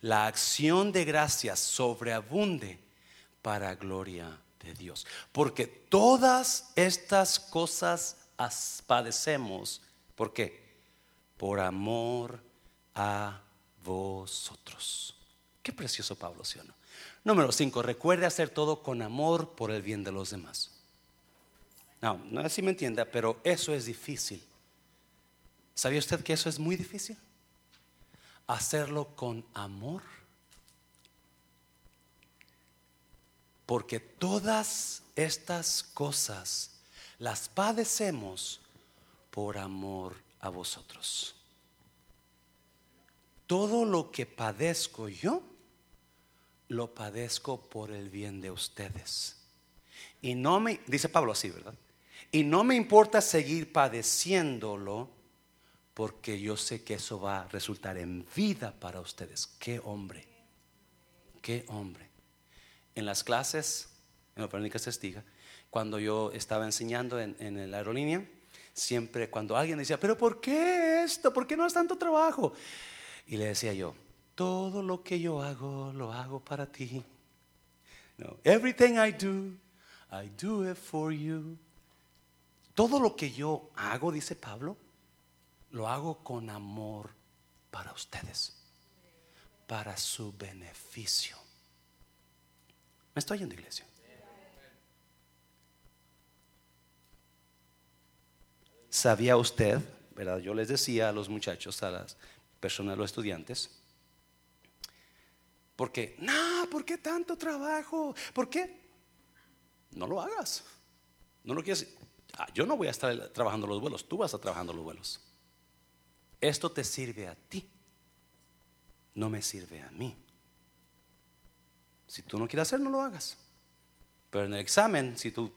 la acción de gracia sobreabunde para gloria de Dios. Porque todas estas cosas padecemos, ¿por qué? Por amor a vosotros. Qué precioso Pablo, ¿sí o no? Número 5, recuerde hacer todo con amor por el bien de los demás. No, no sé si me entienda, pero eso es difícil. ¿Sabía usted que eso es muy difícil? Hacerlo con amor. Porque todas estas cosas las padecemos por amor a vosotros todo lo que padezco yo, lo padezco por el bien de ustedes. Y no me, dice Pablo así, ¿verdad? Y no me importa seguir padeciéndolo porque yo sé que eso va a resultar en vida para ustedes. Qué hombre, qué hombre. En las clases, en la se estiga cuando yo estaba enseñando en, en la aerolínea, siempre cuando alguien decía, pero ¿por qué esto? ¿Por qué no es tanto trabajo? Y le decía yo, todo lo que yo hago, lo hago para ti. No, everything I do, I do it for you. Todo lo que yo hago, dice Pablo, lo hago con amor para ustedes, para su beneficio. ¿Me estoy yendo, iglesia? ¿Sabía usted, verdad? Yo les decía a los muchachos, a las personas, los estudiantes. Porque, no, ¿por qué tanto trabajo? ¿Por qué? No lo hagas. No lo quieres. Ah, yo no voy a estar trabajando los vuelos, tú vas a trabajando los vuelos. Esto te sirve a ti, no me sirve a mí. Si tú no quieres hacer, no lo hagas. Pero en el examen, si tú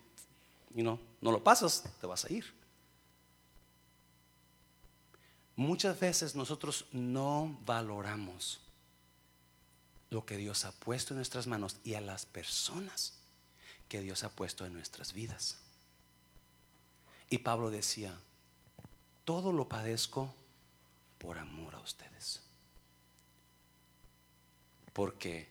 no lo pasas, te vas a ir. Muchas veces nosotros no valoramos lo que Dios ha puesto en nuestras manos y a las personas que Dios ha puesto en nuestras vidas. Y Pablo decía, todo lo padezco por amor a ustedes. Porque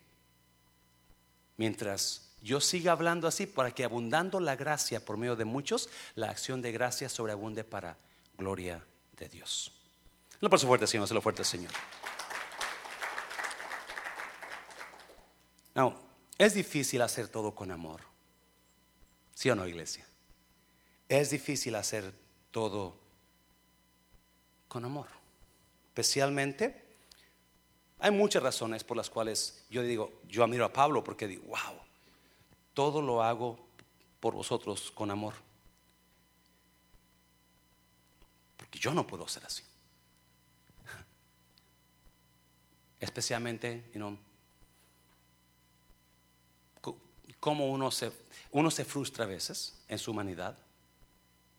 mientras yo siga hablando así, para que abundando la gracia por medio de muchos, la acción de gracia sobreabunde para gloria de Dios. Lo paso fuerte, Señor, se lo fuerte, Señor. No, es difícil hacer todo con amor. ¿Sí o no, iglesia? Es difícil hacer todo con amor. Especialmente, hay muchas razones por las cuales yo digo, yo admiro a Pablo porque digo, wow, todo lo hago por vosotros con amor. Porque yo no puedo ser así. Especialmente, you know, como uno se, uno se frustra a veces en su humanidad.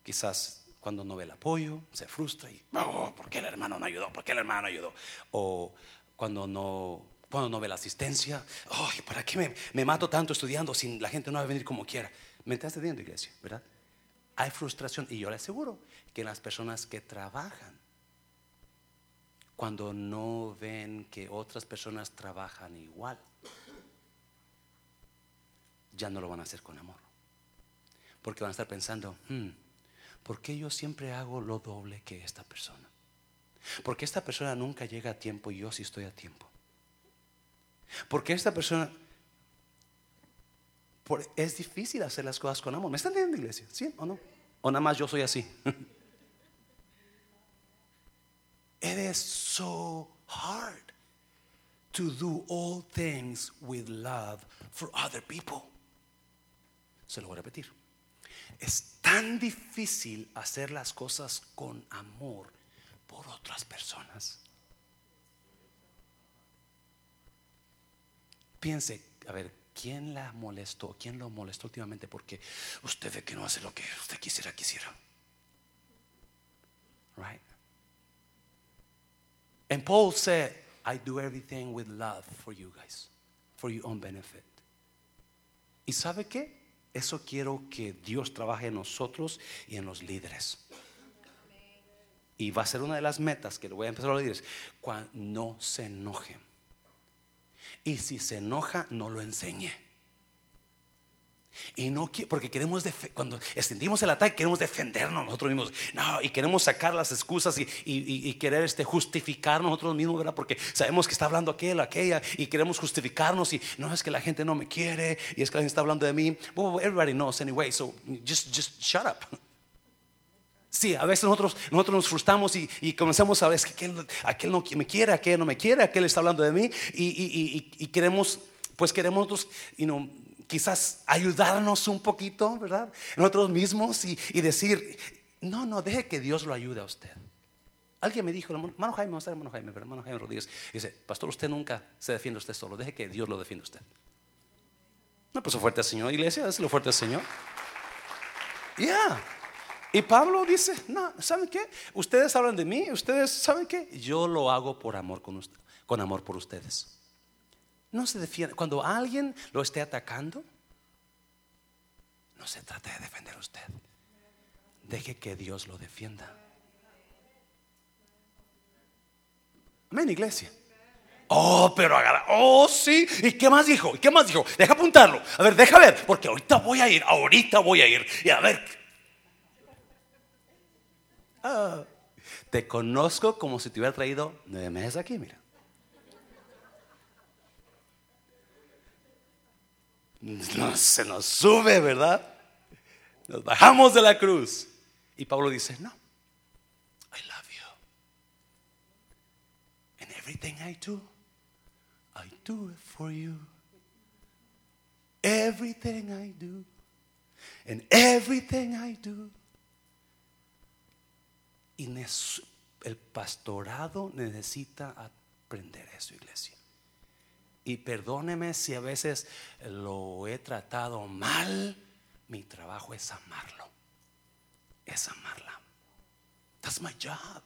Quizás cuando no ve el apoyo, se frustra y, oh, ¿por qué el hermano no ayudó? ¿Por qué el hermano no ayudó? O cuando no, cuando no ve la asistencia, ay, ¿para qué me, me, mato tanto estudiando si la gente no va a venir como quiera? ¿Me estás entendiendo, iglesia? ¿Verdad? Hay frustración y yo le aseguro que las personas que trabajan, cuando no ven que otras personas trabajan igual, ya no lo van a hacer con amor. Porque van a estar pensando, hmm, ¿por qué yo siempre hago lo doble que esta persona? Porque esta persona nunca llega a tiempo y yo sí estoy a tiempo. Porque esta persona es difícil hacer las cosas con amor. ¿Me están entendiendo, iglesia? ¿Sí o no? ¿O nada más yo soy así? It is so hard to do all things with love for other people. Se lo voy a repetir. Es tan difícil hacer las cosas con amor por otras personas. Piense, a ver, ¿quién la molestó? ¿Quién lo molestó últimamente? Porque usted ve que no hace lo que usted quisiera, quisiera. Right? And Paul said, I do everything with love for you guys, for your own benefit. ¿Y sabe qué? Eso quiero que Dios trabaje en nosotros y en los líderes. Y va a ser una de las metas que le voy a empezar a líderes. Cuando no se enoje. Y si se enoja, no lo enseñe. Y no porque queremos, cuando extendimos el ataque, queremos defendernos nosotros mismos. No, y queremos sacar las excusas y, querer este, justificarnos nosotros mismos, ¿verdad? Porque sabemos que está hablando aquel, aquella, y queremos justificarnos. Y no es que la gente no me quiere, y es que la gente está hablando de mí. everybody knows anyway, so just, just shut up. Sí, a veces nosotros, nosotros nos frustramos y, comenzamos a ver que aquel, aquel, no me quiere, aquel no me quiere, aquel está hablando de mí y, queremos, pues queremos nosotros, you know, quizás ayudarnos un poquito, ¿verdad? Nosotros mismos y, decir, no, no, deje que Dios lo ayude a usted. Alguien me dijo, hermano Jaime, hermano Jaime, hermano Jaime Rodríguez, dice, pastor, usted nunca se defiende usted solo, deje que Dios lo defienda usted. No, pues fuerte al Señor, iglesia, es lo fuerte al Señor. Ya. Y Pablo dice, no, ¿saben qué? Ustedes hablan de mí, ustedes, ¿saben qué? Yo lo hago por amor con, usted, con amor por ustedes. No se defiende. Cuando alguien lo esté atacando, no se trata de defender a usted. Deje que Dios lo defienda. Amén, iglesia. Oh, pero agarra. Oh, sí. ¿Y qué más dijo? ¿Y qué más dijo? Deja apuntarlo. A ver, deja ver. Porque ahorita voy a ir. Ahorita voy a ir. Y a ver. Ah, te conozco como si te hubiera traído nueve meses aquí, mira. No, se nos sube, ¿verdad? Nos bajamos de la cruz. Y Pablo dice, no, I love you. And everything I do, I do it for you. Everything I do, and everything I do. Y el pastorado necesita aprender eso, iglesia. Y perdóneme si a veces lo he tratado mal. Mi trabajo es amarlo. Es amarla. That's my job.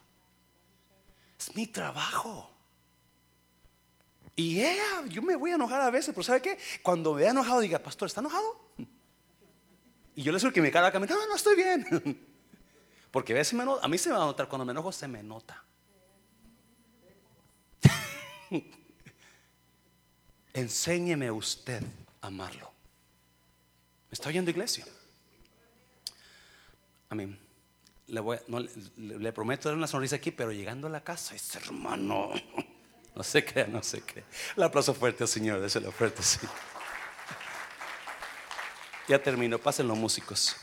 Es mi trabajo. Y yo me voy a enojar a veces, pero ¿sabe qué? Cuando me he enojado, diga, pastor, ¿está enojado? Y yo le digo que me cara no, no estoy bien. Porque a, veces a mí se me va a notar, cuando me enojo se me nota. Enséñeme usted a amarlo. ¿Me está oyendo iglesia? Amén. Le, voy, le, prometo dar una sonrisa aquí, pero llegando a la casa, ese hermano, No se crea, no se crea. El aplauso fuerte al Señor, déselo fuerte, sí. Ya terminó, pasen los músicos.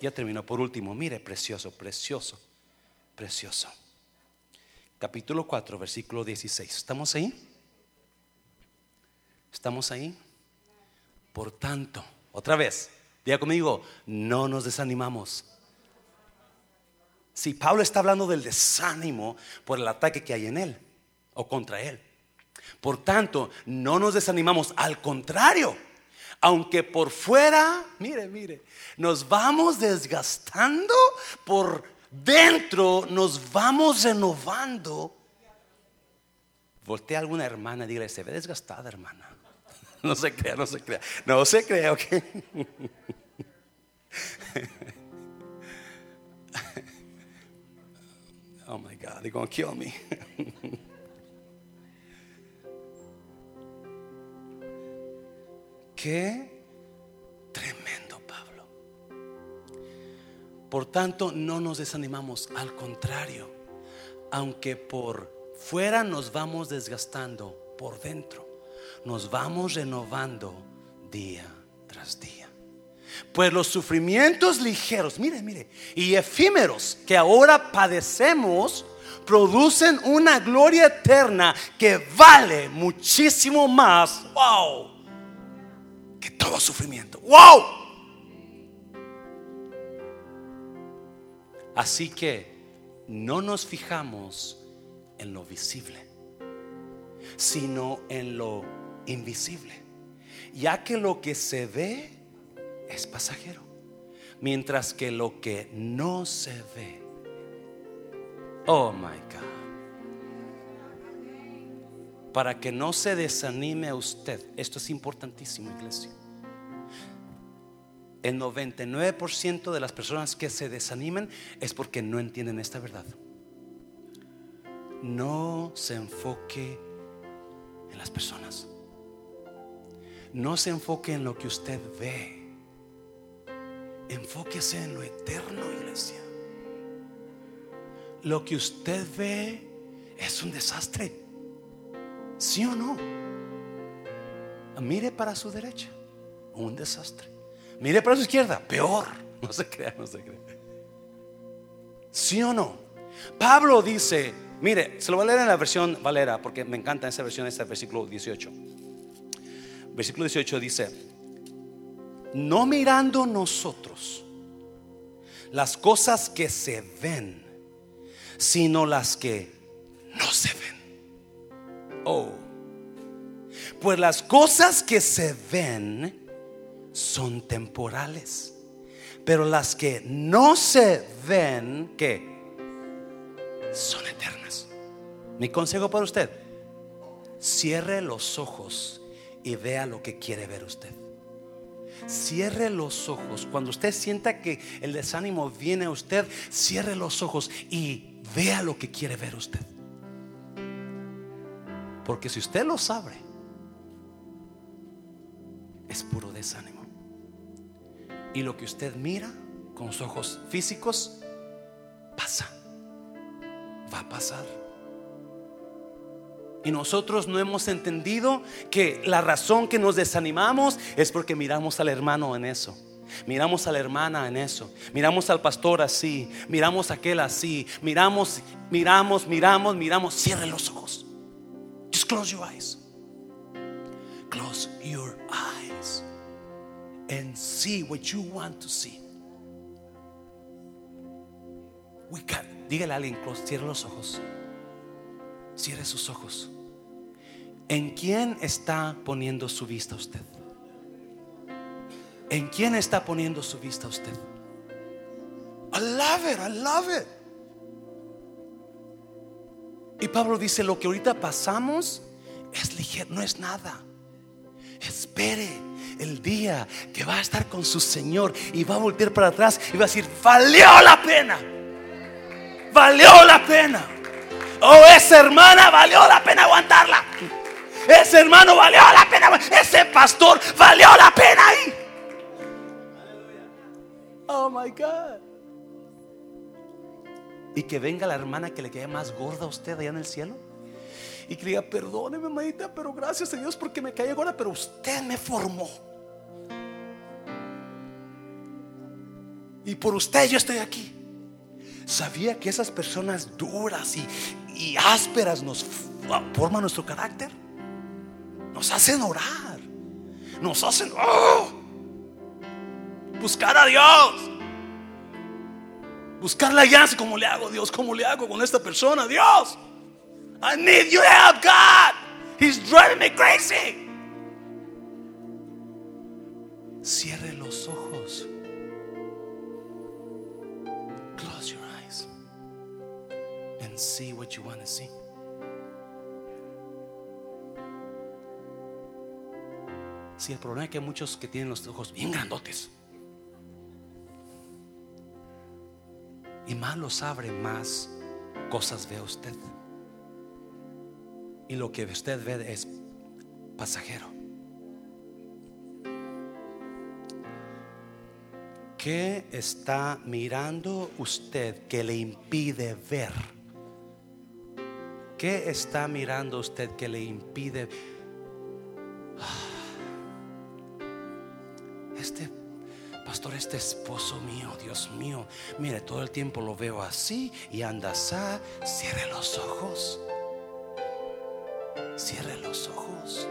Ya terminó. Por último, mire, precioso, precioso, precioso. Capítulo 4, versículo 16. ¿Estamos ahí? ¿Estamos ahí? Por tanto, otra vez, diga conmigo, no nos desanimamos. Si Pablo está hablando del desánimo por el ataque que hay en él o contra él. Por tanto, no nos desanimamos, al contrario, aunque por fuera, mire, mire, nos vamos desgastando, por dentro nos vamos renovando. Voltea a alguna hermana y dile, se ve desgastada, hermana. No se crea, no se crea. No se crea, ok. Oh my God, they're to kill me. Qué tremendo, Pablo. Por tanto, no nos desanimamos, al contrario, aunque por fuera nos vamos desgastando, por dentro nos vamos renovando día tras día. Pues los sufrimientos ligeros, mire, mire, y efímeros que ahora padecemos, producen una gloria eterna que vale muchísimo más. ¡Wow! que todo sufrimiento. ¡Wow! Así que no nos fijamos en lo visible, sino en lo invisible, ya que lo que se ve es pasajero, mientras que lo que no se ve, oh my God para que no se desanime a usted. Esto es importantísimo, iglesia. El 99% de las personas que se desanimen es porque no entienden esta verdad. No se enfoque en las personas. No se enfoque en lo que usted ve. Enfóquese en lo eterno, iglesia. Lo que usted ve es un desastre. ¿Sí o no? Mire para su derecha, un desastre. Mire para su izquierda, peor. No se crea, no se crea. ¿Sí o no? Pablo dice, mire, se lo voy a leer en la versión Valera, porque me encanta esa versión, este versículo 18. Versículo 18 dice, no mirando nosotros las cosas que se ven, sino las que no se ven. Oh. Pues las cosas que se ven son temporales. Pero las que no se ven, que son. Mi consejo para usted, cierre los ojos y vea lo que quiere ver usted. Cierre los ojos. Cuando usted sienta que el desánimo viene a usted, cierre los ojos y vea lo que quiere ver usted. Porque si usted lo sabe, es puro desánimo. Y lo que usted mira con sus ojos físicos, pasa. Va a pasar. Y nosotros no hemos entendido que la razón que nos desanimamos es porque miramos al hermano en eso. Miramos a la hermana en eso. Miramos al pastor así. Miramos a aquel así. Miramos, miramos, miramos, miramos. Cierre los ojos close your eyes. Close your eyes and see what you want to see. We can. Dígale a alguien, close, cierre los ojos. Cierre sus ojos. ¿En quién está poniendo su vista usted? ¿En quién está poniendo su vista usted? I love it, I love it. Y Pablo dice, lo que ahorita pasamos es ligero, no es nada. Espere el día que va a estar con su Señor y va a voltear para atrás y va a decir, valió la pena. Valió la pena. Oh, esa hermana valió la pena aguantarla. Ese hermano valió la pena. Ese pastor valió la pena ahí. Oh my God. Y que venga la hermana que le quede más gorda a usted allá en el cielo y que diga, perdóneme, mamita, pero gracias a Dios porque me caí ahora, pero usted me formó. Y por usted yo estoy aquí. ¿Sabía que esas personas duras y, y ásperas nos forman nuestro carácter? Nos hacen orar. Nos hacen oh, buscar a Dios. Buscar la alianza. ¿Cómo le hago, Dios? ¿Cómo le hago con esta persona? Dios, I need your help, God. He's driving me crazy. Cierre los ojos. Close your eyes and see what you want to see. Si el problema es que hay muchos que tienen los ojos bien grandotes. Y más los abre, más cosas ve usted. Y lo que usted ve es pasajero. ¿Qué está mirando usted que le impide ver? ¿Qué está mirando usted que le impide Este este esposo mío, Dios mío, mire, todo el tiempo lo veo así y anda así. Cierre los ojos. Cierre los ojos.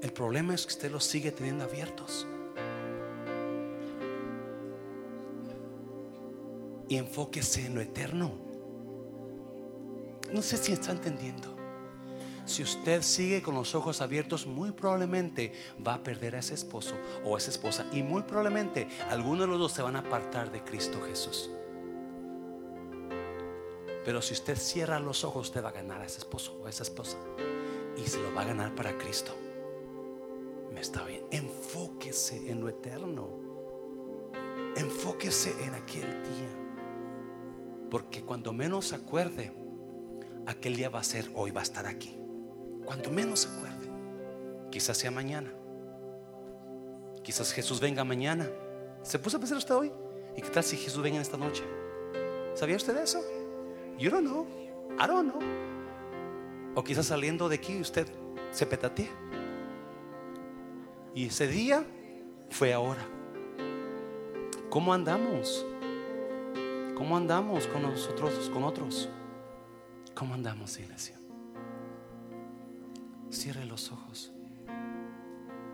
El problema es que usted los sigue teniendo abiertos. Y enfóquese en lo eterno. No sé si está entendiendo. Si usted sigue con los ojos abiertos, muy probablemente va a perder a ese esposo o a esa esposa. Y muy probablemente algunos de los dos se van a apartar de Cristo Jesús. Pero si usted cierra los ojos, usted va a ganar a ese esposo o a esa esposa. Y se lo va a ganar para Cristo. Me está bien. Enfóquese en lo eterno. Enfóquese en aquel día. Porque cuando menos acuerde, aquel día va a ser, hoy va a estar aquí. Cuando menos se acuerde. Quizás sea mañana. Quizás Jesús venga mañana. ¿Se puso a pensar usted hoy? ¿Y qué tal si Jesús venga en esta noche? ¿Sabía usted eso? You don't know. I don't know. O quizás saliendo de aquí usted se petatea. Y ese día fue ahora. ¿Cómo andamos? ¿Cómo andamos con nosotros, con otros? ¿Cómo andamos, iglesia? Cierre los ojos.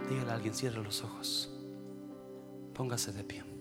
Dígale a alguien, cierre los ojos. Póngase de pie.